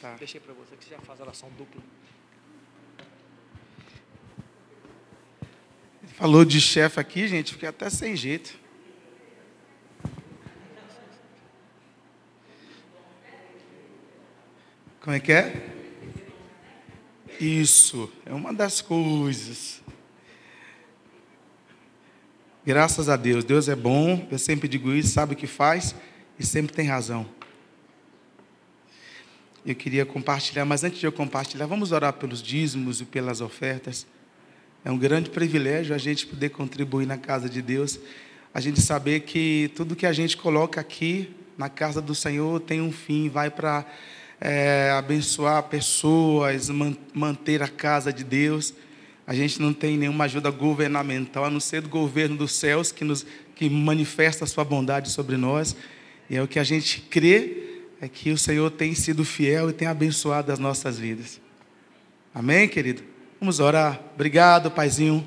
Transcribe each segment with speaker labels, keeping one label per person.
Speaker 1: Tá.
Speaker 2: Deixei para você que você já faz oração dupla.
Speaker 1: Falou de chefe aqui, gente, fiquei até sem jeito. Como é que é? Isso, é uma das coisas. Graças a Deus, Deus é bom, eu sempre digo isso, sabe o que faz e sempre tem razão. Eu queria compartilhar, mas antes de eu compartilhar, vamos orar pelos dízimos e pelas ofertas. É um grande privilégio a gente poder contribuir na casa de Deus, a gente saber que tudo que a gente coloca aqui na casa do Senhor tem um fim, vai para é, abençoar pessoas, man, manter a casa de Deus. A gente não tem nenhuma ajuda governamental, a não ser do governo dos céus que, nos, que manifesta a sua bondade sobre nós. E é o que a gente crê, é que o Senhor tem sido fiel e tem abençoado as nossas vidas. Amém, querido? Vamos orar. Obrigado, Paizinho.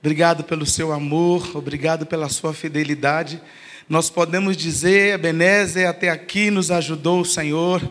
Speaker 1: Obrigado pelo seu amor, obrigado pela sua fidelidade. Nós podemos dizer, Ebenezer, até aqui nos ajudou o Senhor.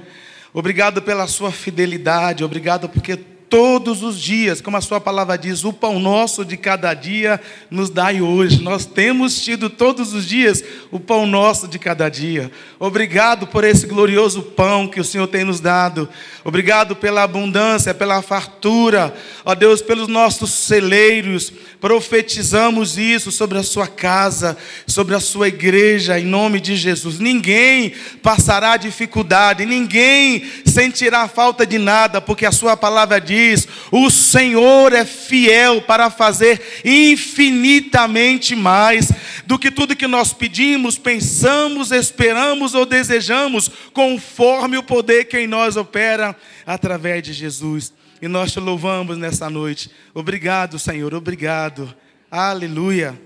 Speaker 1: Obrigado pela sua fidelidade, obrigado porque todos os dias, como a sua palavra diz, o pão nosso de cada dia nos dai hoje. Nós temos tido todos os dias o pão nosso de cada dia. Obrigado por esse glorioso pão que o Senhor tem nos dado. Obrigado pela abundância, pela fartura. Ó Deus, pelos nossos celeiros. Profetizamos isso sobre a sua casa, sobre a sua igreja, em nome de Jesus. Ninguém passará dificuldade, ninguém sentirá falta de nada, porque a sua palavra diz: o Senhor é fiel para fazer infinitamente mais do que tudo que nós pedimos, pensamos, esperamos ou desejamos, conforme o poder que em nós opera através de Jesus. E nós te louvamos nessa noite. Obrigado, Senhor, obrigado. Aleluia.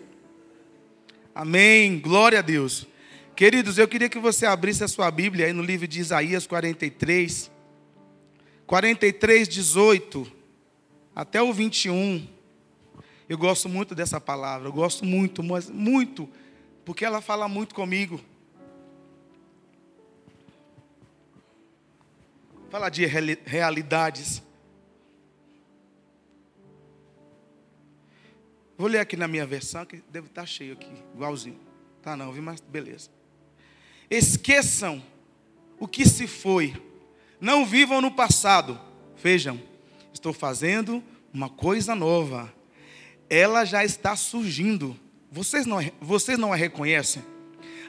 Speaker 1: Amém. Glória a Deus. Queridos, eu queria que você abrisse a sua Bíblia aí no livro de Isaías 43. 43, 18 até o 21. Eu gosto muito dessa palavra, eu gosto muito, muito, porque ela fala muito comigo. Fala de realidades. Vou ler aqui na minha versão, que deve estar cheio aqui, igualzinho. Tá não, vi, mas beleza. Esqueçam o que se foi. Não vivam no passado. Vejam, estou fazendo uma coisa nova. Ela já está surgindo. Vocês não, vocês não a reconhecem?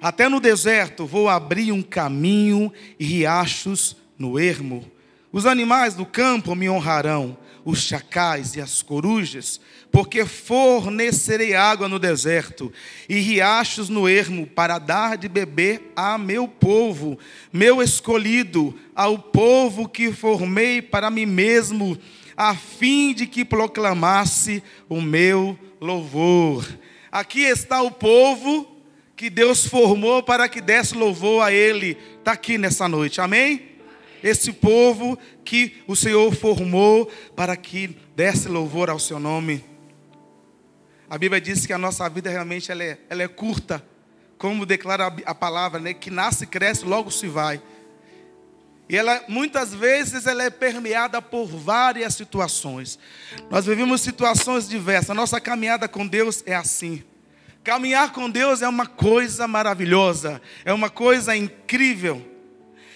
Speaker 1: Até no deserto vou abrir um caminho e riachos no ermo. Os animais do campo me honrarão os chacais e as corujas, porque fornecerei água no deserto e riachos no ermo para dar de beber a meu povo, meu escolhido, ao povo que formei para mim mesmo, a fim de que proclamasse o meu louvor. Aqui está o povo que Deus formou para que desse louvor a Ele. Está aqui nessa noite, amém? Esse povo que o Senhor formou para que desse louvor ao seu nome. A Bíblia diz que a nossa vida realmente ela é, ela é curta, como declara a palavra, né? que nasce, cresce, logo se vai. E ela, muitas vezes, ela é permeada por várias situações. Nós vivemos situações diversas. A nossa caminhada com Deus é assim. Caminhar com Deus é uma coisa maravilhosa, é uma coisa incrível.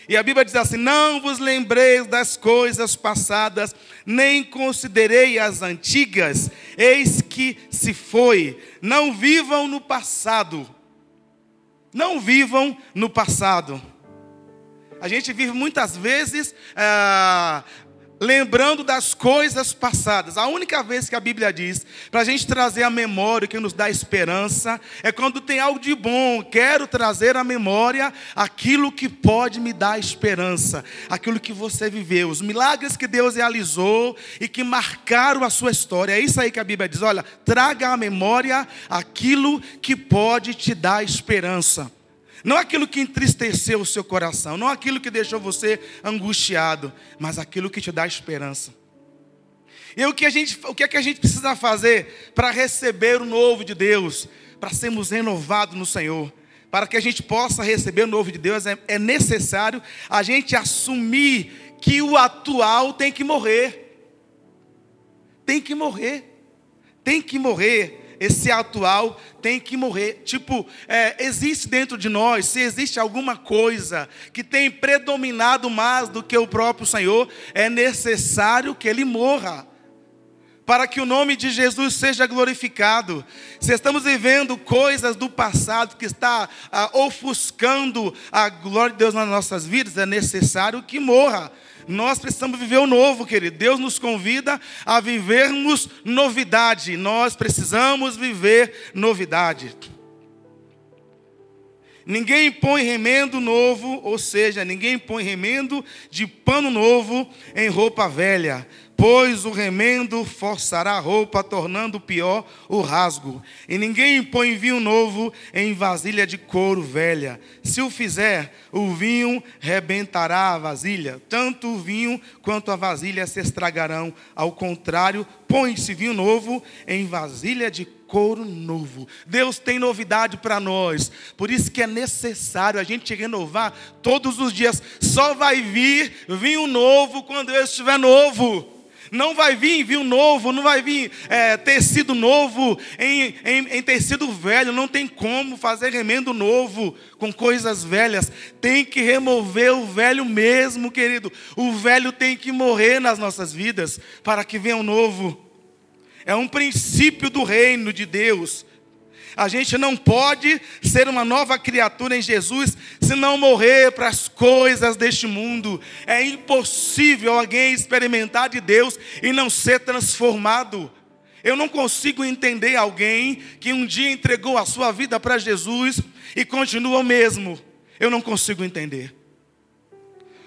Speaker 1: E a Bíblia diz assim: Não vos lembreis das coisas passadas, nem considerei as antigas, eis que se foi. Não vivam no passado. Não vivam no passado. A gente vive muitas vezes ah, lembrando das coisas passadas. A única vez que a Bíblia diz para a gente trazer a memória que nos dá esperança é quando tem algo de bom. Quero trazer à memória aquilo que pode me dar esperança, aquilo que você viveu, os milagres que Deus realizou e que marcaram a sua história. É isso aí que a Bíblia diz: olha, traga à memória aquilo que pode te dar esperança. Não aquilo que entristeceu o seu coração, não aquilo que deixou você angustiado, mas aquilo que te dá esperança. E o que, a gente, o que é que a gente precisa fazer para receber o novo de Deus, para sermos renovados no Senhor? Para que a gente possa receber o novo de Deus, é, é necessário a gente assumir que o atual tem que morrer. Tem que morrer. Tem que morrer esse atual tem que morrer. Tipo, é, existe dentro de nós, se existe alguma coisa que tem predominado mais do que o próprio Senhor, é necessário que ele morra. Para que o nome de Jesus seja glorificado. Se estamos vivendo coisas do passado que está ah, ofuscando a glória de Deus nas nossas vidas, é necessário que morra. Nós precisamos viver o novo, querido. Deus nos convida a vivermos novidade. Nós precisamos viver novidade. Ninguém põe remendo novo, ou seja, ninguém põe remendo de pano novo em roupa velha, pois o remendo forçará a roupa, tornando pior o rasgo. E ninguém põe vinho novo em vasilha de couro velha. Se o fizer, o vinho rebentará a vasilha. Tanto o vinho quanto a vasilha se estragarão. Ao contrário, põe-se vinho novo em vasilha de couro novo. Deus tem novidade para nós. Por isso que é necessário a gente renovar todos os dias. Só vai vir vinho novo quando eu estiver novo. Não vai vir vinho novo, não vai vir é, tecido novo em, em, em tecido velho. Não tem como fazer remendo novo com coisas velhas. Tem que remover o velho mesmo, querido. O velho tem que morrer nas nossas vidas para que venha o novo. É um princípio do reino de Deus. A gente não pode ser uma nova criatura em Jesus se não morrer para as coisas deste mundo. É impossível alguém experimentar de Deus e não ser transformado. Eu não consigo entender alguém que um dia entregou a sua vida para Jesus e continua o mesmo. Eu não consigo entender.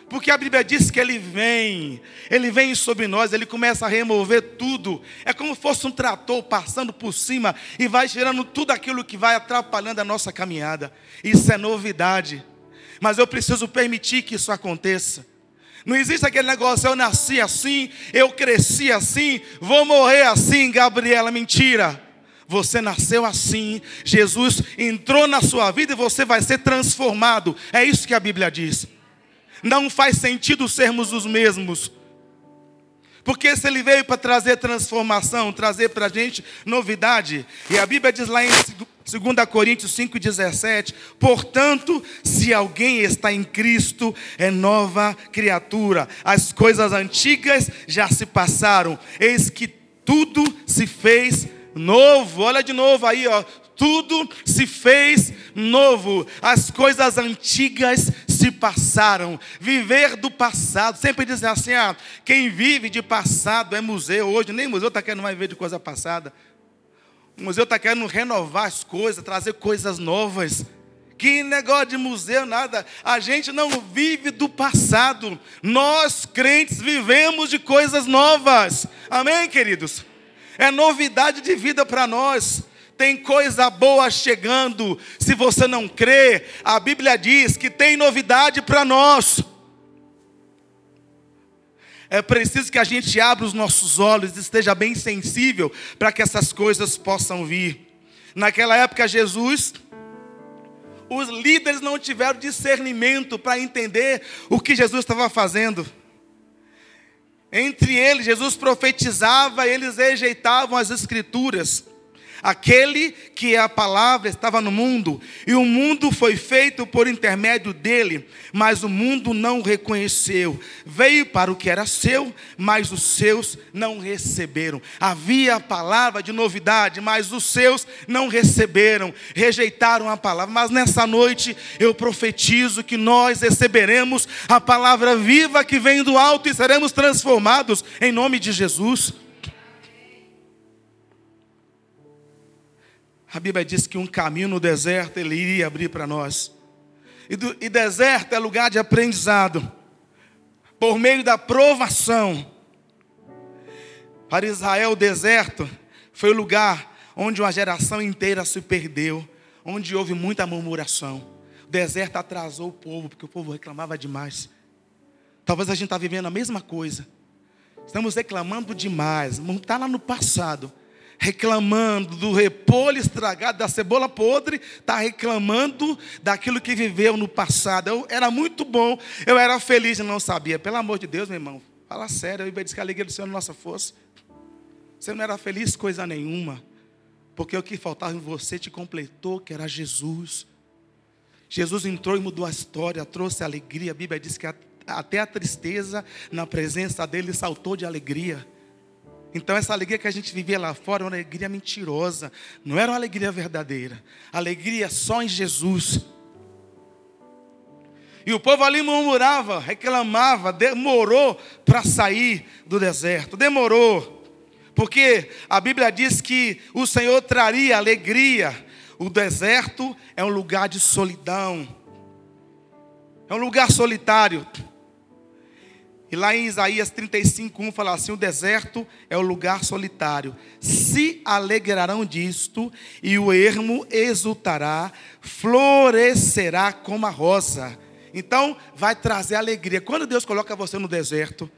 Speaker 1: Porque a Bíblia diz que ele vem, ele vem sobre nós, ele começa a remover tudo. É como se fosse um trator passando por cima e vai tirando tudo aquilo que vai atrapalhando a nossa caminhada. Isso é novidade. Mas eu preciso permitir que isso aconteça. Não existe aquele negócio, eu nasci assim, eu cresci assim, vou morrer assim, Gabriela, mentira. Você nasceu assim, Jesus entrou na sua vida e você vai ser transformado. É isso que a Bíblia diz. Não faz sentido sermos os mesmos. Porque se ele veio para trazer transformação, trazer para a gente novidade, e a Bíblia diz lá em 2 Coríntios 5,17: Portanto, se alguém está em Cristo, é nova criatura, as coisas antigas já se passaram, eis que tudo se fez novo. Olha de novo aí, ó tudo se fez novo, as coisas antigas se passaram. Viver do passado, sempre dizem assim: ah, quem vive de passado é museu. Hoje nem museu está querendo mais viver de coisa passada. O museu está querendo renovar as coisas, trazer coisas novas. Que negócio de museu, nada. A gente não vive do passado. Nós, crentes, vivemos de coisas novas. Amém, queridos? É novidade de vida para nós tem coisa boa chegando. Se você não crê, a Bíblia diz que tem novidade para nós. É preciso que a gente abra os nossos olhos e esteja bem sensível para que essas coisas possam vir. Naquela época, Jesus, os líderes não tiveram discernimento para entender o que Jesus estava fazendo. Entre eles, Jesus profetizava, eles rejeitavam as Escrituras. Aquele que é a palavra estava no mundo, e o mundo foi feito por intermédio dele, mas o mundo não o reconheceu. Veio para o que era seu, mas os seus não receberam. Havia a palavra de novidade, mas os seus não receberam, rejeitaram a palavra. Mas nessa noite eu profetizo que nós receberemos a palavra viva que vem do alto e seremos transformados em nome de Jesus. A Bíblia diz que um caminho no deserto ele iria abrir para nós. E, do, e deserto é lugar de aprendizado. Por meio da provação. Para Israel, o deserto foi o lugar onde uma geração inteira se perdeu, onde houve muita murmuração. O deserto atrasou o povo, porque o povo reclamava demais. Talvez a gente está vivendo a mesma coisa. Estamos reclamando demais, não está lá no passado. Reclamando do repolho estragado, da cebola podre, está reclamando daquilo que viveu no passado. Eu era muito bom, eu era feliz e não sabia. Pelo amor de Deus, meu irmão, fala sério, eu disse que a alegria do Senhor é nossa força. Você não era feliz coisa nenhuma, porque o que faltava em você te completou, que era Jesus. Jesus entrou e mudou a história, trouxe alegria. A Bíblia diz que até a tristeza na presença dele saltou de alegria. Então, essa alegria que a gente vivia lá fora era uma alegria mentirosa, não era uma alegria verdadeira. Alegria só em Jesus. E o povo ali murmurava, reclamava, demorou para sair do deserto, demorou. Porque a Bíblia diz que o Senhor traria alegria. O deserto é um lugar de solidão, é um lugar solitário. E lá em Isaías 35, 1 fala assim: o deserto é o lugar solitário. Se alegrarão disto, e o ermo exultará, florescerá como a rosa. Então, vai trazer alegria. Quando Deus coloca você no deserto,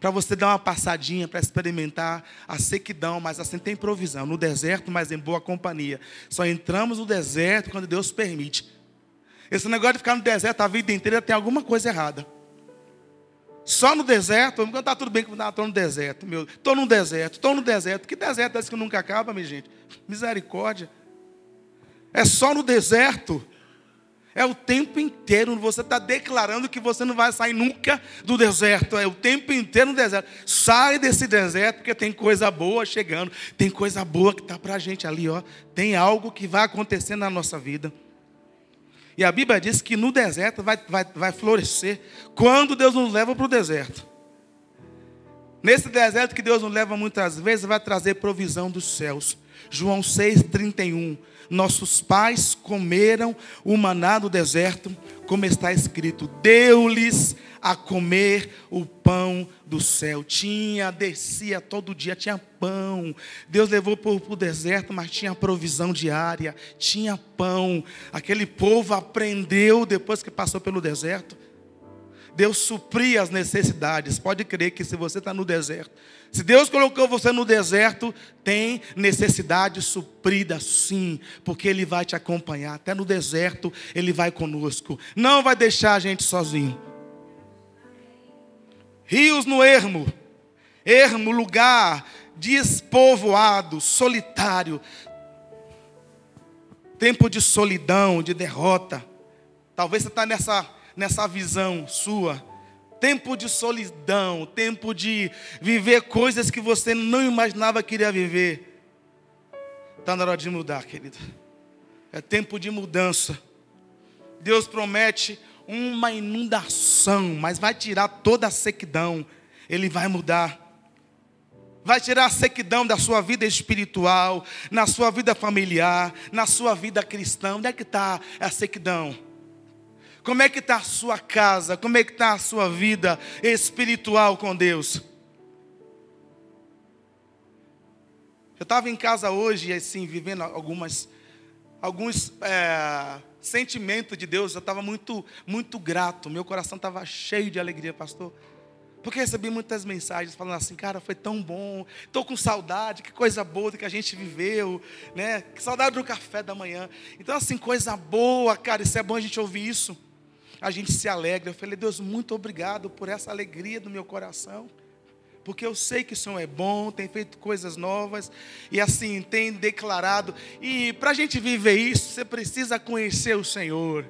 Speaker 1: para você dar uma passadinha, para experimentar a sequidão, mas assim tem provisão. No deserto, mas em boa companhia. Só entramos no deserto quando Deus permite. Esse negócio de ficar no deserto a vida inteira tem alguma coisa errada. Só no deserto, quando está tudo bem, estou no deserto, meu, estou no deserto, estou no deserto. Que deserto é esse que nunca acaba, minha gente? Misericórdia. É só no deserto. É o tempo inteiro. Você está declarando que você não vai sair nunca do deserto. É o tempo inteiro no deserto. Sai desse deserto, porque tem coisa boa chegando. Tem coisa boa que está para a gente ali. Ó. Tem algo que vai acontecer na nossa vida. E a Bíblia diz que no deserto vai, vai, vai florescer quando Deus nos leva para o deserto. Nesse deserto que Deus nos leva muitas vezes, vai trazer provisão dos céus. João 6,31. Nossos pais comeram o maná do deserto, como está escrito: deu-lhes a comer o pão do céu. Tinha, descia todo dia, tinha pão. Deus levou para o deserto, mas tinha provisão diária, tinha pão. Aquele povo aprendeu depois que passou pelo deserto. Deus supria as necessidades. Pode crer que se você está no deserto, se Deus colocou você no deserto, tem necessidade suprida sim, porque Ele vai te acompanhar. Até no deserto, Ele vai conosco. Não vai deixar a gente sozinho. Rios no ermo, ermo, lugar despovoado, solitário, tempo de solidão, de derrota. Talvez você está nessa, nessa visão sua. Tempo de solidão, tempo de viver coisas que você não imaginava que iria viver. Está na hora de mudar, querido. É tempo de mudança. Deus promete uma inundação, mas vai tirar toda a sequidão. Ele vai mudar. Vai tirar a sequidão da sua vida espiritual, na sua vida familiar, na sua vida cristã. Onde é que está a sequidão? Como é que está a sua casa? Como é que está a sua vida espiritual com Deus? Eu estava em casa hoje, assim, vivendo algumas, alguns é, sentimento de Deus, eu estava muito, muito grato, meu coração estava cheio de alegria, pastor. Porque recebi muitas mensagens falando assim, cara, foi tão bom, estou com saudade, que coisa boa que a gente viveu, né? Que saudade do café da manhã. Então, assim, coisa boa, cara, isso é bom a gente ouvir isso. A gente se alegra. Eu falei, Deus, muito obrigado por essa alegria do meu coração porque eu sei que o Senhor é bom, tem feito coisas novas, e assim, tem declarado. E para a gente viver isso, você precisa conhecer o Senhor.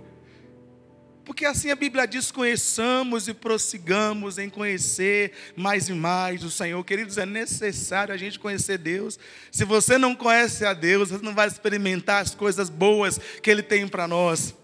Speaker 1: Porque assim a Bíblia diz: conheçamos e prossigamos em conhecer mais e mais o Senhor. Queridos, é necessário a gente conhecer Deus. Se você não conhece a Deus, você não vai experimentar as coisas boas que Ele tem para nós.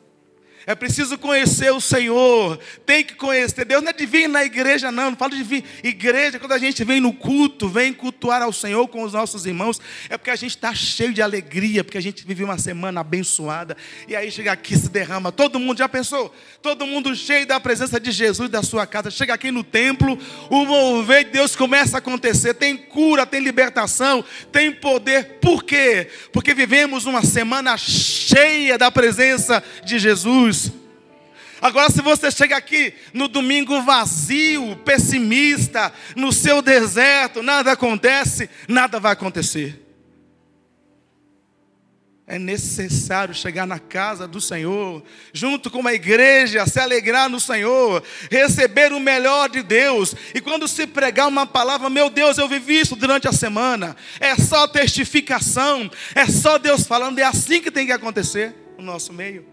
Speaker 1: É preciso conhecer o Senhor. Tem que conhecer. Deus não é de vir na igreja, não. Não falo de vir. Igreja, quando a gente vem no culto, vem cultuar ao Senhor com os nossos irmãos, é porque a gente está cheio de alegria, porque a gente vive uma semana abençoada. E aí chega aqui se derrama. Todo mundo já pensou? Todo mundo cheio da presença de Jesus da sua casa. Chega aqui no templo, o mover de Deus começa a acontecer. Tem cura, tem libertação, tem poder. Por quê? Porque vivemos uma semana cheia da presença de Jesus. Agora, se você chega aqui no domingo vazio, pessimista, no seu deserto, nada acontece, nada vai acontecer. É necessário chegar na casa do Senhor, junto com a igreja, se alegrar no Senhor, receber o melhor de Deus. E quando se pregar uma palavra, meu Deus, eu vivi isso durante a semana. É só testificação, é só Deus falando, é assim que tem que acontecer no nosso meio.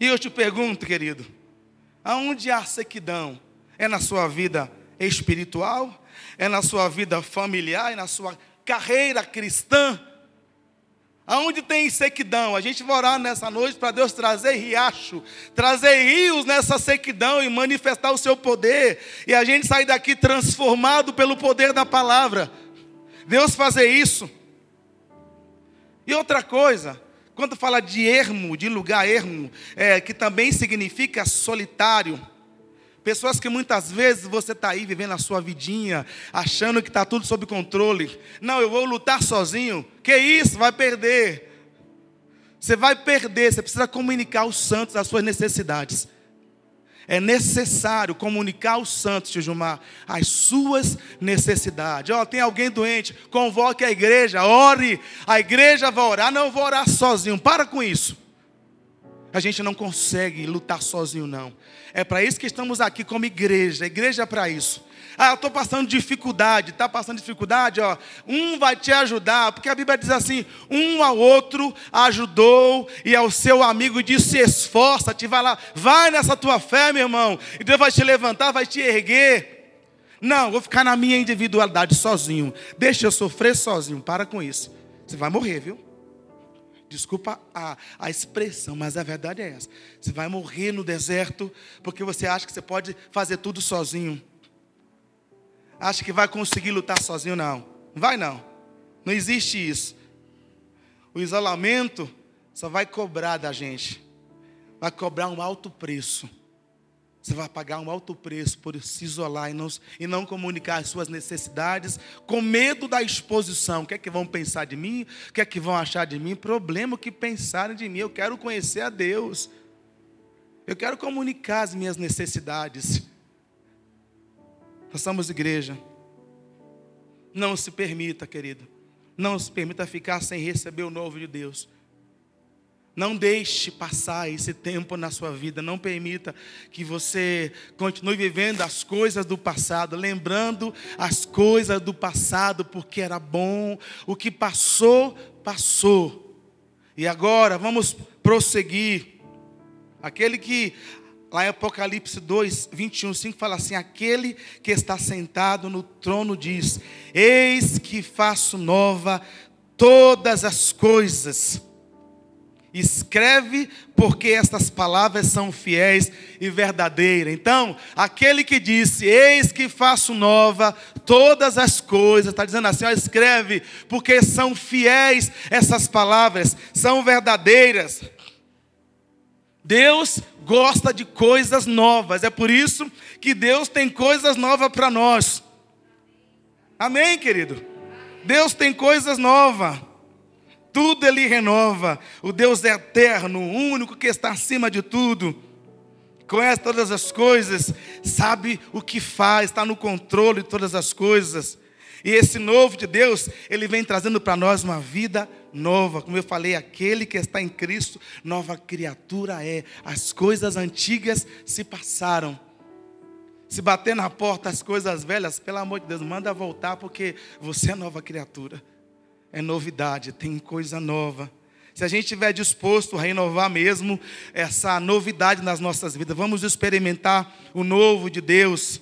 Speaker 1: E eu te pergunto, querido, aonde há sequidão? É na sua vida espiritual? É na sua vida familiar? É na sua carreira cristã? Aonde tem sequidão, a gente vai orar nessa noite para Deus trazer riacho, trazer rios nessa sequidão e manifestar o seu poder, e a gente sair daqui transformado pelo poder da palavra. Deus fazer isso. E outra coisa, quando fala de ermo, de lugar ermo, é, que também significa solitário, Pessoas que muitas vezes você está aí vivendo a sua vidinha, achando que está tudo sob controle. Não, eu vou lutar sozinho. Que isso? Vai perder. Você vai perder. Você precisa comunicar aos santos as suas necessidades. É necessário comunicar aos santos, tio Gilmar, as suas necessidades. Ó, oh, tem alguém doente, convoque a igreja, ore. A igreja vai orar. Não, vou orar sozinho. Para com isso. A gente não consegue lutar sozinho, não. É para isso que estamos aqui como igreja. A igreja é para isso. Ah, eu estou passando dificuldade, está passando dificuldade, ó. Um vai te ajudar, porque a Bíblia diz assim: um ao outro ajudou, e ao seu amigo disse: esforça-te, vai lá, vai nessa tua fé, meu irmão, e Deus vai te levantar, vai te erguer. Não, vou ficar na minha individualidade sozinho. Deixa eu sofrer sozinho. Para com isso. Você vai morrer, viu? Desculpa a, a expressão, mas a verdade é essa. Você vai morrer no deserto porque você acha que você pode fazer tudo sozinho. Acha que vai conseguir lutar sozinho? Não. Não vai não. Não existe isso. O isolamento só vai cobrar da gente. Vai cobrar um alto preço. Você vai pagar um alto preço por se isolar e não, e não comunicar as suas necessidades, com medo da exposição. O que é que vão pensar de mim? O que é que vão achar de mim? Problema que pensarem de mim. Eu quero conhecer a Deus. Eu quero comunicar as minhas necessidades. Façamos igreja. Não se permita, querido. Não se permita ficar sem receber o novo de Deus. Não deixe passar esse tempo na sua vida. Não permita que você continue vivendo as coisas do passado, lembrando as coisas do passado, porque era bom. O que passou, passou. E agora vamos prosseguir. Aquele que, lá em Apocalipse 2, 21, 5, fala assim: Aquele que está sentado no trono diz: Eis que faço nova todas as coisas Escreve, porque estas palavras são fiéis e verdadeiras. Então, aquele que disse: Eis que faço nova todas as coisas, está dizendo assim: ó, escreve, porque são fiéis essas palavras, são verdadeiras. Deus gosta de coisas novas, é por isso que Deus tem coisas novas para nós. Amém, querido? Deus tem coisas novas tudo Ele renova. O Deus é eterno, o único que está acima de tudo, conhece todas as coisas, sabe o que faz, está no controle de todas as coisas. E esse novo de Deus, ele vem trazendo para nós uma vida nova. Como eu falei, aquele que está em Cristo, nova criatura é. As coisas antigas se passaram. Se bater na porta as coisas velhas, pelo amor de Deus, manda voltar, porque você é nova criatura é novidade, tem coisa nova. Se a gente estiver disposto a renovar mesmo essa novidade nas nossas vidas, vamos experimentar o novo de Deus.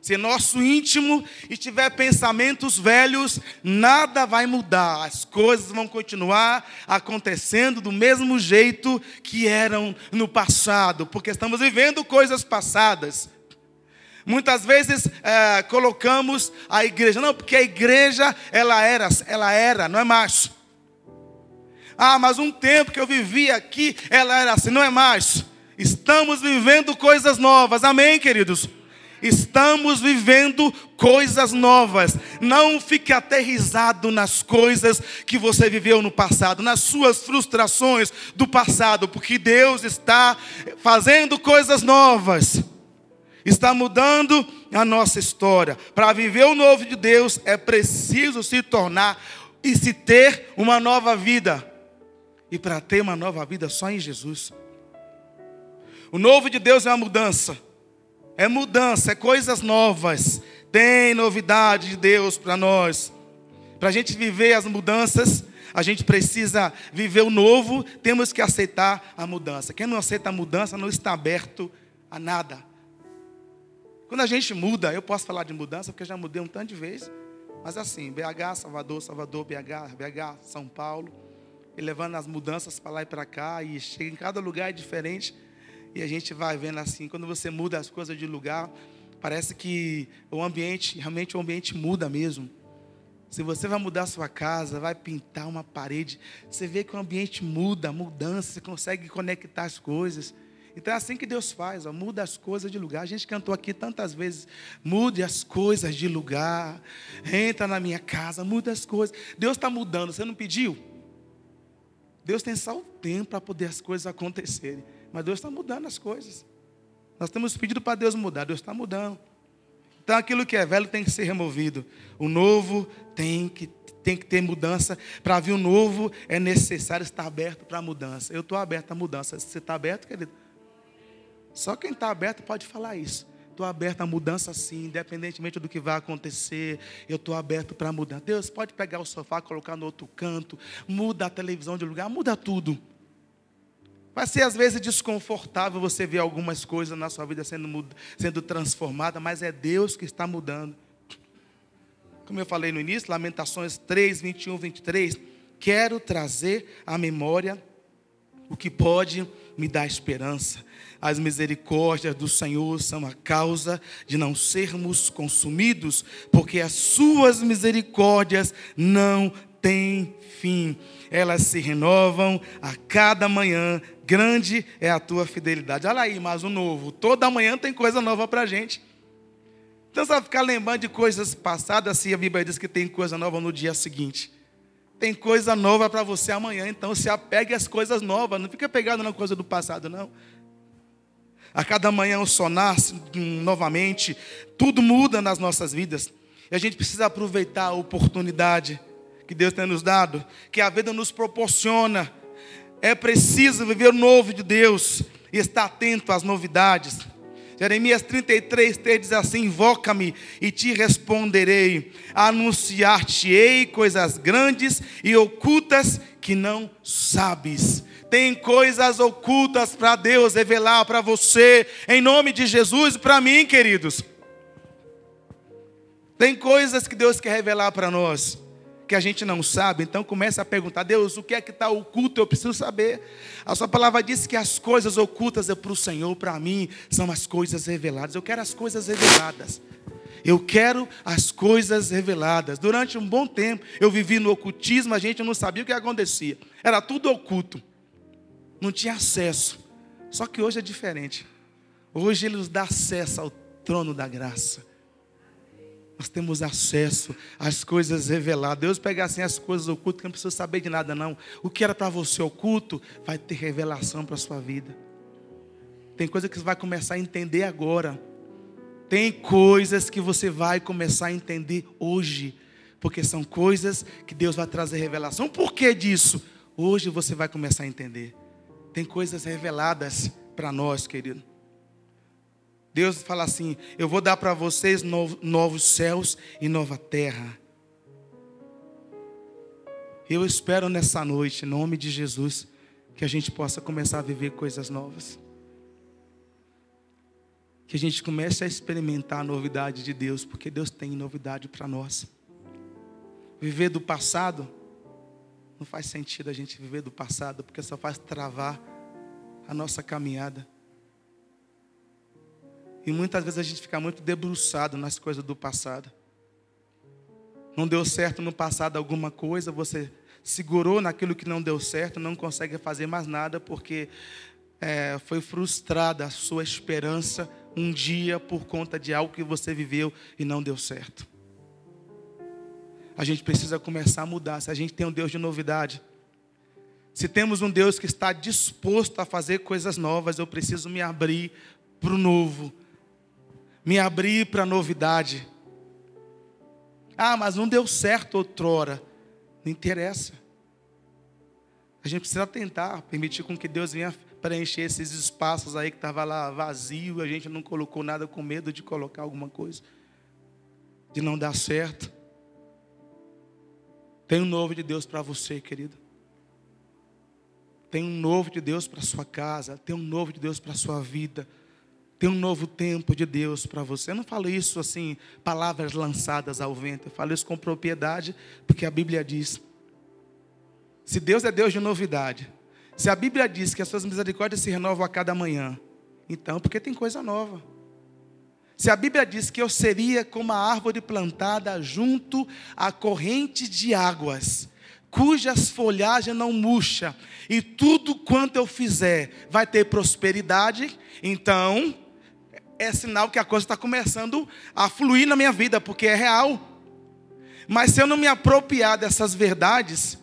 Speaker 1: Se nosso íntimo estiver pensamentos velhos, nada vai mudar, as coisas vão continuar acontecendo do mesmo jeito que eram no passado, porque estamos vivendo coisas passadas. Muitas vezes é, colocamos a igreja, não, porque a igreja ela era, ela era, não é mais. Ah, mas um tempo que eu vivia aqui, ela era assim, não é mais. Estamos vivendo coisas novas, amém, queridos? Estamos vivendo coisas novas. Não fique aterrizado nas coisas que você viveu no passado, nas suas frustrações do passado, porque Deus está fazendo coisas novas está mudando a nossa história. Para viver o novo de Deus é preciso se tornar e se ter uma nova vida. E para ter uma nova vida só em Jesus. O novo de Deus é uma mudança. É mudança, é coisas novas. Tem novidade de Deus para nós. Para a gente viver as mudanças, a gente precisa viver o novo, temos que aceitar a mudança. Quem não aceita a mudança não está aberto a nada. Quando a gente muda, eu posso falar de mudança porque eu já mudei um tanto de vezes. Mas assim, BH, Salvador, Salvador, BH, BH, São Paulo, e levando as mudanças para lá e para cá, e chega em cada lugar é diferente, e a gente vai vendo assim, quando você muda as coisas de lugar, parece que o ambiente, realmente o ambiente muda mesmo. Se você vai mudar sua casa, vai pintar uma parede, você vê que o ambiente muda, mudança, você consegue conectar as coisas. Então é assim que Deus faz, ó, muda as coisas de lugar. A gente cantou aqui tantas vezes, mude as coisas de lugar, entra na minha casa, muda as coisas. Deus está mudando, você não pediu? Deus tem só o tempo para poder as coisas acontecerem, mas Deus está mudando as coisas. Nós temos pedido para Deus mudar, Deus está mudando. Então aquilo que é velho tem que ser removido. O novo tem que, tem que ter mudança. Para vir o novo é necessário estar aberto para a mudança. Eu estou aberto à mudança. Você está aberto, querido? Só quem está aberto pode falar isso. Estou aberto à mudança sim, independentemente do que vai acontecer. Eu estou aberto para mudar. Deus pode pegar o sofá, colocar no outro canto, muda a televisão de lugar, muda tudo. Vai ser às vezes desconfortável você ver algumas coisas na sua vida sendo, sendo transformada, mas é Deus que está mudando. Como eu falei no início, Lamentações 3, 21, 23. Quero trazer à memória o que pode me dar esperança. As misericórdias do Senhor são a causa de não sermos consumidos, porque as suas misericórdias não têm fim. Elas se renovam a cada manhã grande é a tua fidelidade. Olha aí, mais um novo. Toda manhã tem coisa nova para a gente. Então você vai ficar lembrando de coisas passadas, se a Bíblia diz que tem coisa nova no dia seguinte. Tem coisa nova para você amanhã, então se apegue às coisas novas, não fica pegado na coisa do passado, não. A cada manhã o sol nasce novamente, tudo muda nas nossas vidas. E a gente precisa aproveitar a oportunidade que Deus tem nos dado, que a vida nos proporciona é preciso viver o novo de Deus e estar atento às novidades. Jeremias 33, 3 diz assim: Invoca-me e te responderei, anunciar-te-ei coisas grandes e ocultas que não sabes. Tem coisas ocultas para Deus revelar para você, em nome de Jesus e para mim, queridos. Tem coisas que Deus quer revelar para nós que a gente não sabe, então começa a perguntar: Deus, o que é que está oculto? Eu preciso saber. A sua palavra diz que as coisas ocultas é para o Senhor, para mim, são as coisas reveladas. Eu quero as coisas reveladas. Eu quero as coisas reveladas. Durante um bom tempo, eu vivi no ocultismo, a gente não sabia o que acontecia. Era tudo oculto. Não tinha acesso. Só que hoje é diferente. Hoje ele nos dá acesso ao trono da graça nós temos acesso às coisas reveladas. Deus pega assim as coisas ocultas que não precisa saber de nada, não. O que era para você oculto vai ter revelação para a sua vida. Tem coisa que você vai começar a entender agora. Tem coisas que você vai começar a entender hoje. Porque são coisas que Deus vai trazer revelação. Por que disso? Hoje você vai começar a entender. Tem coisas reveladas para nós, querido. Deus fala assim: Eu vou dar para vocês novos céus e nova terra. Eu espero nessa noite, em nome de Jesus, que a gente possa começar a viver coisas novas. Que a gente comece a experimentar a novidade de Deus, porque Deus tem novidade para nós. Viver do passado, não faz sentido a gente viver do passado, porque só faz travar a nossa caminhada. E muitas vezes a gente fica muito debruçado nas coisas do passado. Não deu certo no passado alguma coisa, você segurou naquilo que não deu certo, não consegue fazer mais nada porque é, foi frustrada a sua esperança um dia por conta de algo que você viveu e não deu certo. A gente precisa começar a mudar. Se a gente tem um Deus de novidade, se temos um Deus que está disposto a fazer coisas novas, eu preciso me abrir para o novo, me abrir para a novidade. Ah, mas não deu certo outrora. Não interessa. A gente precisa tentar permitir com que Deus venha preencher esses espaços aí que estava lá vazio, a gente não colocou nada com medo de colocar alguma coisa, de não dar certo. Tem um novo de Deus para você, querido. Tem um novo de Deus para sua casa, tem um novo de Deus para sua vida. Tem um novo tempo de Deus para você. Eu não falo isso assim, palavras lançadas ao vento. Eu falo isso com propriedade, porque a Bíblia diz: se Deus é Deus de novidade, se a Bíblia diz que as suas misericórdias se renovam a cada manhã, então, porque tem coisa nova. Se a Bíblia diz que eu seria como a árvore plantada junto à corrente de águas, cujas folhagens não murcha, e tudo quanto eu fizer vai ter prosperidade, então é sinal que a coisa está começando a fluir na minha vida, porque é real. Mas se eu não me apropriar dessas verdades,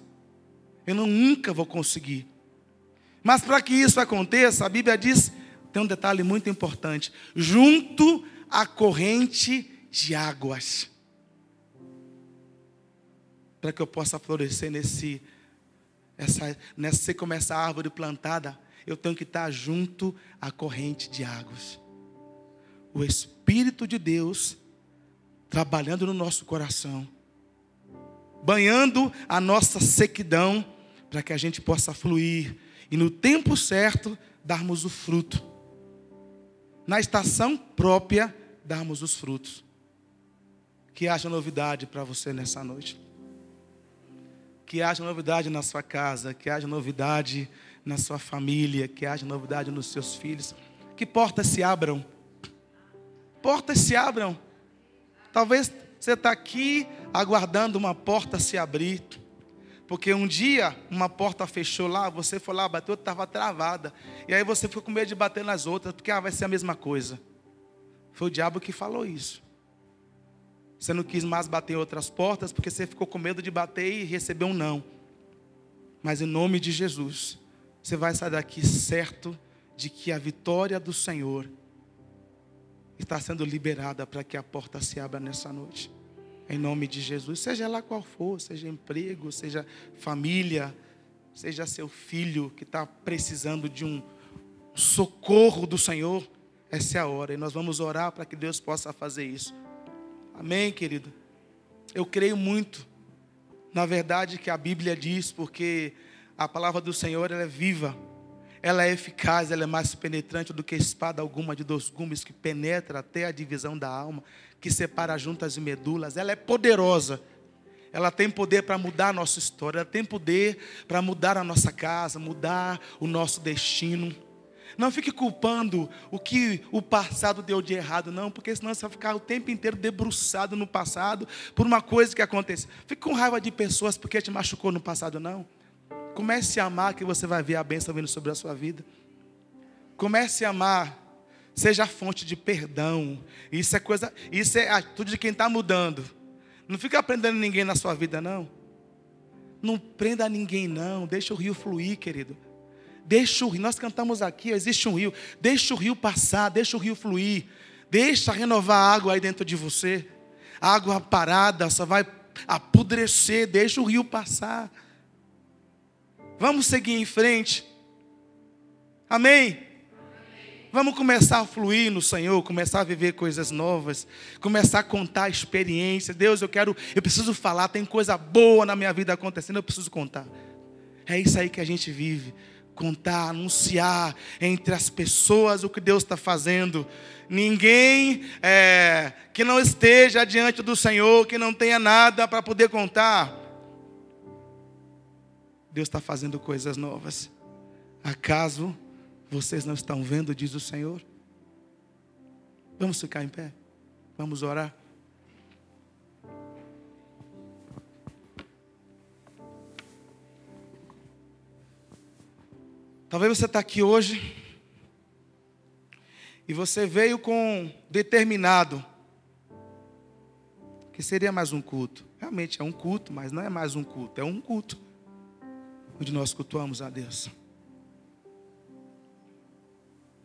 Speaker 1: eu não, nunca vou conseguir. Mas para que isso aconteça, a Bíblia diz, tem um detalhe muito importante: junto à corrente de águas para que eu possa florescer nesse, essa, nessa, como essa árvore plantada, eu tenho que estar junto à corrente de águas. O Espírito de Deus trabalhando no nosso coração, banhando a nossa sequidão, para que a gente possa fluir e no tempo certo darmos o fruto. Na estação própria, darmos os frutos. Que haja novidade para você nessa noite que haja novidade na sua casa, que haja novidade na sua família, que haja novidade nos seus filhos. Que portas se abram. Portas se abram. Talvez você está aqui aguardando uma porta se abrir. Porque um dia uma porta fechou lá, você foi lá, bateu, estava travada. E aí você ficou com medo de bater nas outras, porque ah, vai ser a mesma coisa. Foi o diabo que falou isso. Você não quis mais bater em outras portas porque você ficou com medo de bater e receber um não. Mas em nome de Jesus, você vai sair daqui certo de que a vitória do Senhor está sendo liberada para que a porta se abra nessa noite. Em nome de Jesus, seja lá qual for, seja emprego, seja família, seja seu filho que está precisando de um socorro do Senhor, essa é a hora. E nós vamos orar para que Deus possa fazer isso. Amém, querido? Eu creio muito na verdade que a Bíblia diz, porque a palavra do Senhor é viva, ela é eficaz, ela é mais penetrante do que espada alguma de dois gumes que penetra até a divisão da alma, que separa juntas e medulas. Ela é poderosa. Ela tem poder para mudar a nossa história, ela tem poder para mudar a nossa casa, mudar o nosso destino. Não fique culpando o que o passado deu de errado, não, porque senão você vai ficar o tempo inteiro debruçado no passado por uma coisa que aconteceu. Fique com raiva de pessoas porque te machucou no passado, não. Comece a amar que você vai ver a bênção vindo sobre a sua vida. Comece a amar. Seja fonte de perdão. Isso é coisa, isso é atitude de quem está mudando. Não fica prendendo ninguém na sua vida, não. Não prenda ninguém, não. Deixa o rio fluir, querido. Deixa o rio, nós cantamos aqui, existe um rio. Deixa o rio passar, deixa o rio fluir. Deixa renovar a água aí dentro de você. A água parada só vai apodrecer, deixa o rio passar. Vamos seguir em frente. Amém? Vamos começar a fluir no Senhor, começar a viver coisas novas, começar a contar experiências. Deus, eu quero, eu preciso falar, tem coisa boa na minha vida acontecendo, eu preciso contar. É isso aí que a gente vive contar, anunciar entre as pessoas o que Deus está fazendo. Ninguém é, que não esteja diante do Senhor, que não tenha nada para poder contar. Deus está fazendo coisas novas. Acaso vocês não estão vendo, diz o Senhor? Vamos ficar em pé, vamos orar. Talvez você está aqui hoje e você veio com determinado que seria mais um culto. Realmente é um culto, mas não é mais um culto, é um culto onde nós cultuamos a Deus.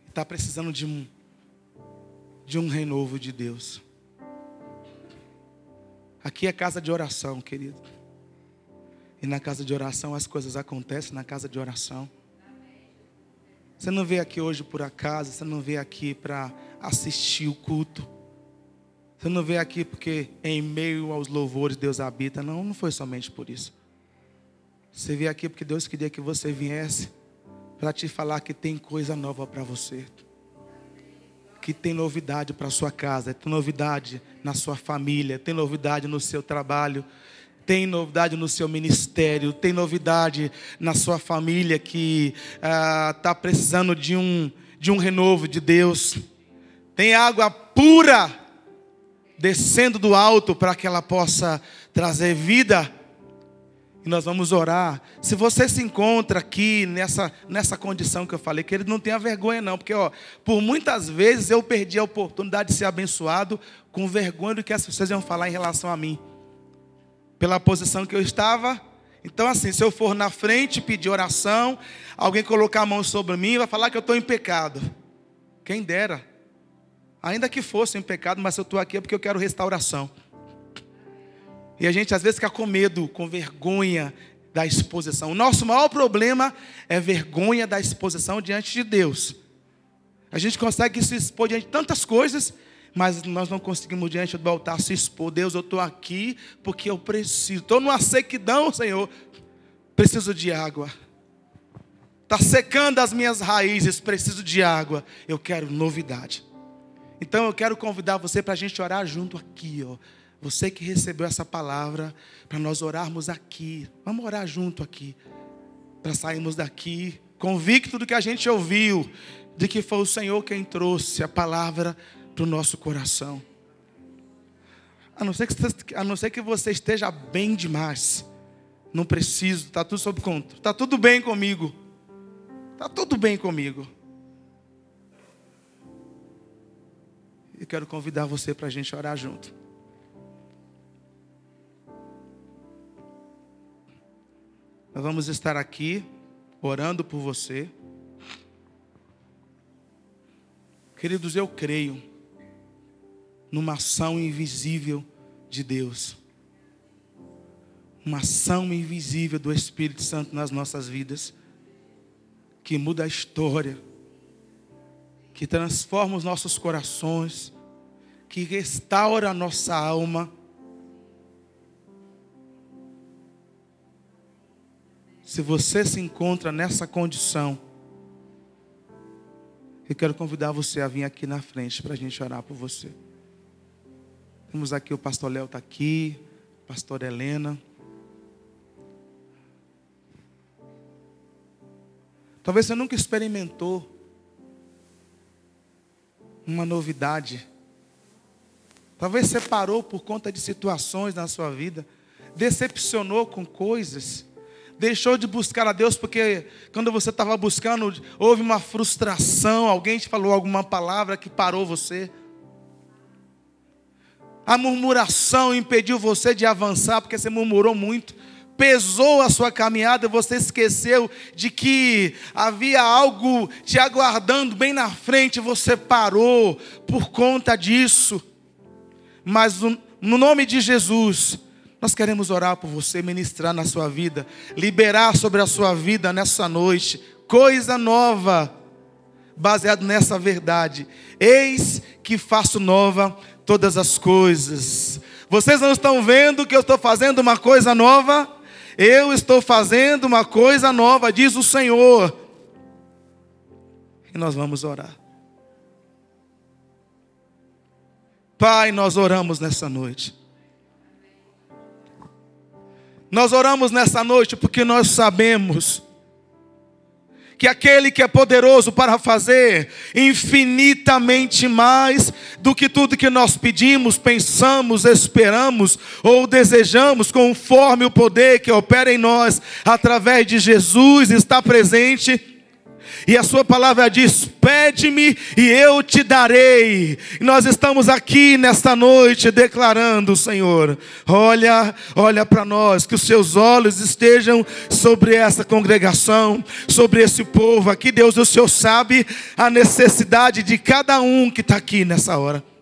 Speaker 1: Está precisando de um de um renovo de Deus. Aqui é casa de oração, querido. E na casa de oração as coisas acontecem na casa de oração. Você não veio aqui hoje por acaso, você não veio aqui para assistir o culto. Você não veio aqui porque em meio aos louvores Deus habita. Não, não foi somente por isso. Você veio aqui porque Deus queria que você viesse para te falar que tem coisa nova para você. Que tem novidade para sua casa, tem novidade na sua família, tem novidade no seu trabalho, tem novidade no seu ministério, tem novidade na sua família que está ah, precisando de um, de um renovo de Deus. Tem água pura descendo do alto para que ela possa trazer vida. E nós vamos orar. Se você se encontra aqui nessa, nessa condição que eu falei, que ele não tenha vergonha, não, porque ó, por muitas vezes eu perdi a oportunidade de ser abençoado com vergonha do que as pessoas iam falar em relação a mim pela posição que eu estava. Então, assim, se eu for na frente pedir oração, alguém colocar a mão sobre mim, vai falar que eu estou em pecado. Quem dera. Ainda que fosse em pecado, mas se eu estou aqui é porque eu quero restauração. E a gente às vezes fica com medo, com vergonha da exposição. O nosso maior problema é vergonha da exposição diante de Deus. A gente consegue se expor diante de tantas coisas mas nós não conseguimos diante do altar se expor. Deus, eu estou aqui porque eu preciso. Estou numa sequidão, Senhor. Preciso de água. Está secando as minhas raízes, preciso de água. Eu quero novidade. Então eu quero convidar você para a gente orar junto aqui, ó. Você que recebeu essa palavra, para nós orarmos aqui. Vamos orar junto aqui. Para sairmos daqui convicto do que a gente ouviu, de que foi o Senhor quem trouxe a palavra para o nosso coração. A não, ser que, a não ser que você esteja bem demais. Não preciso, está tudo sob conta. Está tudo bem comigo. Está tudo bem comigo. E quero convidar você para a gente orar junto. Nós vamos estar aqui orando por você. Queridos, eu creio numa ação invisível de Deus. Uma ação invisível do Espírito Santo nas nossas vidas, que muda a história, que transforma os nossos corações, que restaura a nossa alma. Se você se encontra nessa condição, eu quero convidar você a vir aqui na frente para a gente orar por você. Temos aqui o pastor Léo está aqui, pastor Helena. Talvez você nunca experimentou uma novidade. Talvez você parou por conta de situações na sua vida, decepcionou com coisas, deixou de buscar a Deus porque quando você estava buscando, houve uma frustração, alguém te falou alguma palavra que parou você. A murmuração impediu você de avançar porque você murmurou muito. Pesou a sua caminhada, você esqueceu de que havia algo te aguardando bem na frente, você parou por conta disso. Mas no nome de Jesus, nós queremos orar por você, ministrar na sua vida, liberar sobre a sua vida nessa noite coisa nova, baseado nessa verdade. Eis que faço nova todas as coisas. Vocês não estão vendo que eu estou fazendo uma coisa nova? Eu estou fazendo uma coisa nova, diz o Senhor. E nós vamos orar. Pai, nós oramos nessa noite. Nós oramos nessa noite porque nós sabemos que aquele que é poderoso para fazer infinitamente mais do que tudo que nós pedimos, pensamos, esperamos ou desejamos, conforme o poder que opera em nós através de Jesus está presente e a sua palavra diz: Pede-me e eu te darei. E nós estamos aqui nesta noite declarando, Senhor, olha, olha para nós, que os seus olhos estejam sobre essa congregação, sobre esse povo aqui. Deus, o Senhor sabe a necessidade de cada um que está aqui nessa hora.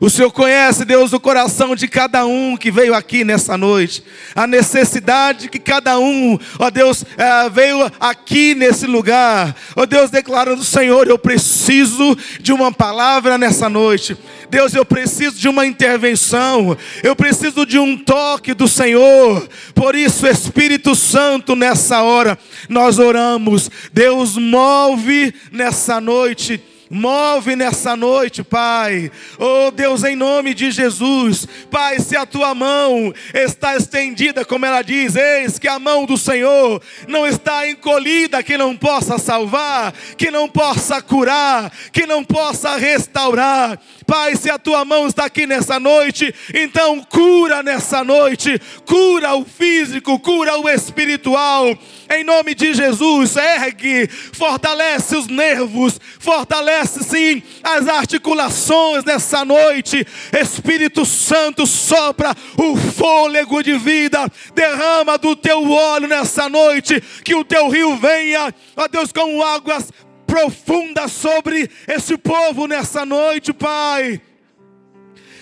Speaker 1: O Senhor conhece, Deus, o coração de cada um que veio aqui nessa noite. A necessidade que cada um, ó Deus, é, veio aqui nesse lugar. Ó Deus, declarando: Senhor, eu preciso de uma palavra nessa noite. Deus, eu preciso de uma intervenção, eu preciso de um toque do Senhor. Por isso, Espírito Santo, nessa hora, nós oramos. Deus, move nessa noite Move nessa noite, Pai. Oh Deus, em nome de Jesus. Pai, se a tua mão está estendida, como ela diz, eis que a mão do Senhor não está encolhida, que não possa salvar, que não possa curar, que não possa restaurar. Pai, se a tua mão está aqui nessa noite, então cura nessa noite, cura o físico, cura o espiritual. Em nome de Jesus, ergue, fortalece os nervos, fortalece sim as articulações nessa noite. Espírito Santo, sopra o fôlego de vida, derrama do teu óleo nessa noite, que o teu rio venha, ó Deus, com águas profunda sobre esse povo nessa noite, Pai.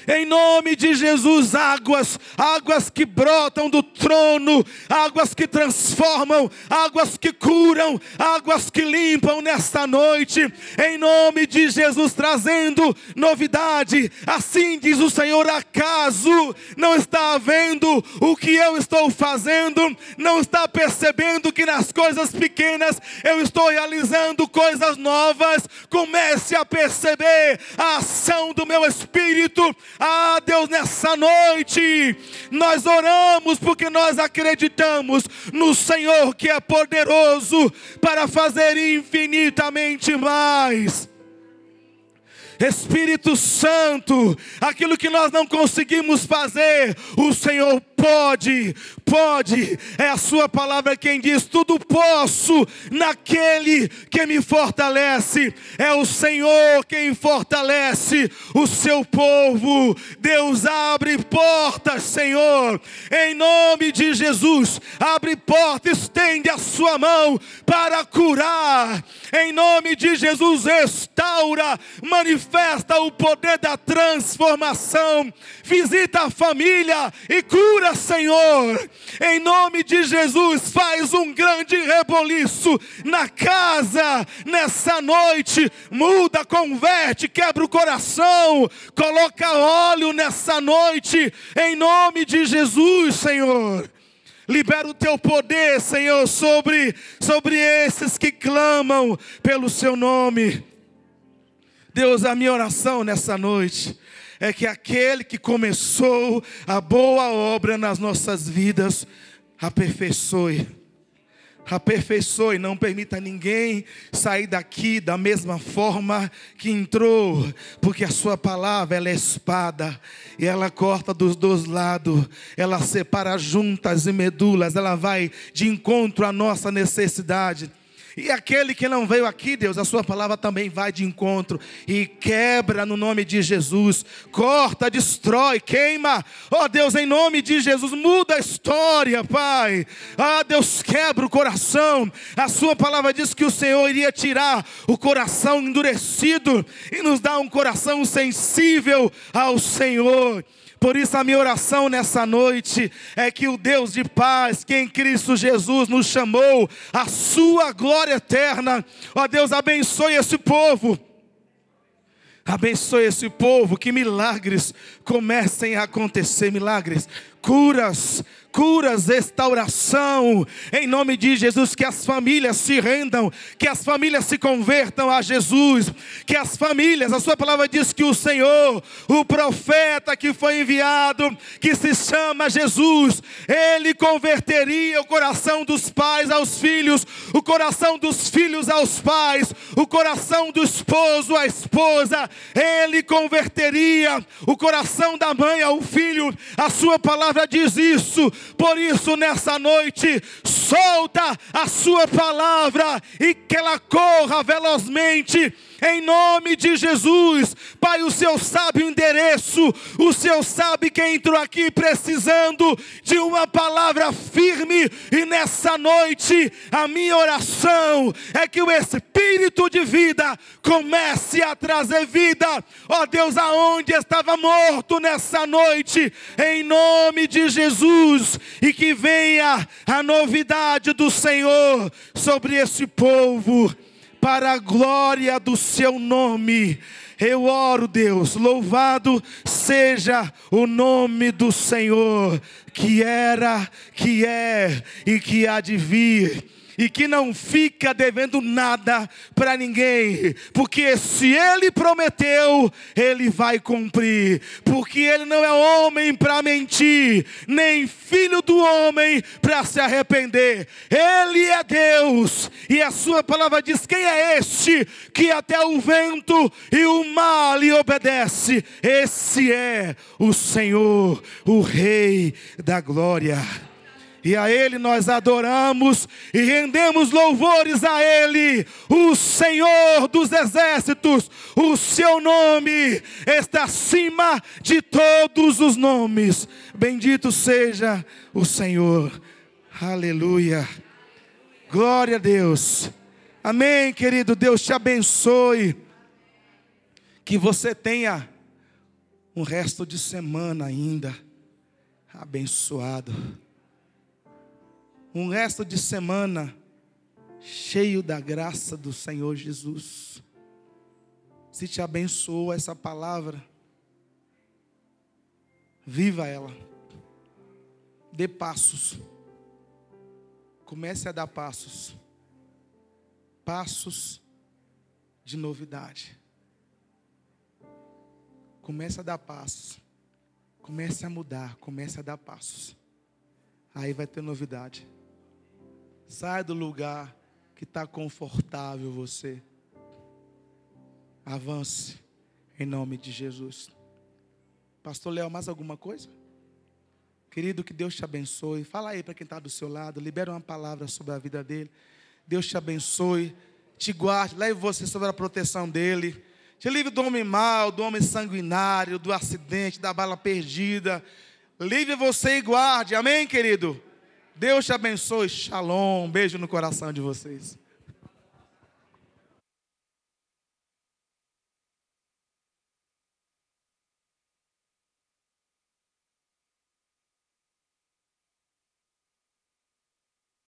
Speaker 1: Em nome de Jesus, águas, águas que brotam do trono, águas que transformam, águas que curam, águas que limpam nesta noite. Em nome de Jesus, trazendo novidade. Assim diz o Senhor: acaso não está vendo o que eu estou fazendo? Não está percebendo que nas coisas pequenas eu estou realizando coisas novas? Comece a perceber a ação do meu espírito ah, Deus, nessa noite, nós oramos porque nós acreditamos no Senhor que é poderoso para fazer infinitamente mais. Espírito Santo, aquilo que nós não conseguimos fazer, o Senhor pode, pode, é a Sua palavra quem diz: tudo posso naquele que me fortalece, é o Senhor quem fortalece o seu povo. Deus abre portas, Senhor, em nome de Jesus, abre portas, estende a Sua mão para curar, em nome de Jesus, restaura, manifesta o poder da transformação, visita a família e cura Senhor, em nome de Jesus, faz um grande reboliço na casa, nessa noite, muda, converte, quebra o coração, coloca óleo nessa noite, em nome de Jesus, Senhor. Libera o teu poder, Senhor, sobre, sobre esses que clamam pelo seu nome. Deus, a minha oração nessa noite é que aquele que começou a boa obra nas nossas vidas, aperfeiçoe. Aperfeiçoe, não permita ninguém sair daqui da mesma forma que entrou, porque a sua palavra ela é espada e ela corta dos dois lados, ela separa juntas e medulas, ela vai de encontro à nossa necessidade. E aquele que não veio aqui, Deus, a sua palavra também vai de encontro e quebra no nome de Jesus, corta, destrói, queima. Ó oh, Deus, em nome de Jesus, muda a história, Pai. Ah, Deus, quebra o coração. A sua palavra diz que o Senhor iria tirar o coração endurecido e nos dar um coração sensível ao Senhor. Por isso, a minha oração nessa noite é que o Deus de paz, que em Cristo Jesus nos chamou, a sua glória eterna, ó Deus, abençoe esse povo. Abençoe esse povo, que milagres comecem a acontecer milagres, curas, curas, restauração, em nome de Jesus, que as famílias se rendam, que as famílias se convertam a Jesus, que as famílias, a Sua palavra diz que o Senhor, o profeta que foi enviado, que se chama Jesus, ele converteria o coração dos pais aos filhos, o coração dos filhos aos pais, o coração do esposo à esposa, ele converteria o coração da mãe ao filho, a Sua palavra diz isso por isso, nessa noite, solta a sua palavra e que ela corra velozmente em nome de Jesus. Pai, o Senhor sabe o endereço, o Senhor sabe quem entrou aqui precisando de uma palavra firme, e nessa noite a minha oração é que o Espírito de vida comece a trazer vida, ó Deus, aonde estava morto nessa noite, em nome de Jesus, e que venha a novidade do Senhor sobre esse povo, para a glória do seu nome. Eu oro, Deus, louvado seja o nome do Senhor, que era, que é e que há de vir e que não fica devendo nada para ninguém, porque se ele prometeu, ele vai cumprir, porque ele não é homem para mentir, nem filho do homem para se arrepender. Ele é Deus, e a sua palavra diz: quem é este que até o vento e o mar lhe obedece? Esse é o Senhor, o Rei da glória e a Ele nós adoramos e rendemos louvores a Ele, o Senhor dos exércitos, o seu nome está acima de todos os nomes. Bendito seja o Senhor, aleluia, glória a Deus, amém, querido. Deus te abençoe, que você tenha um resto de semana ainda abençoado um resto de semana cheio da graça do Senhor Jesus. Se te abençoou essa palavra, viva ela. Dê passos. Comece a dar passos. Passos de novidade. Comece a dar passos. Comece a mudar, comece a dar passos. Aí vai ter novidade. Sai do lugar que está confortável você. Avance em nome de Jesus. Pastor Léo, mais alguma coisa? Querido, que Deus te abençoe. Fala aí para quem está do seu lado. Libera uma palavra sobre a vida dele. Deus te abençoe. Te guarde. Leve você sobre a proteção dele. Te livre do homem mau, do homem sanguinário, do acidente, da bala perdida. Livre você e guarde. Amém, querido? Deus te abençoe. Shalom. Um beijo no coração de vocês.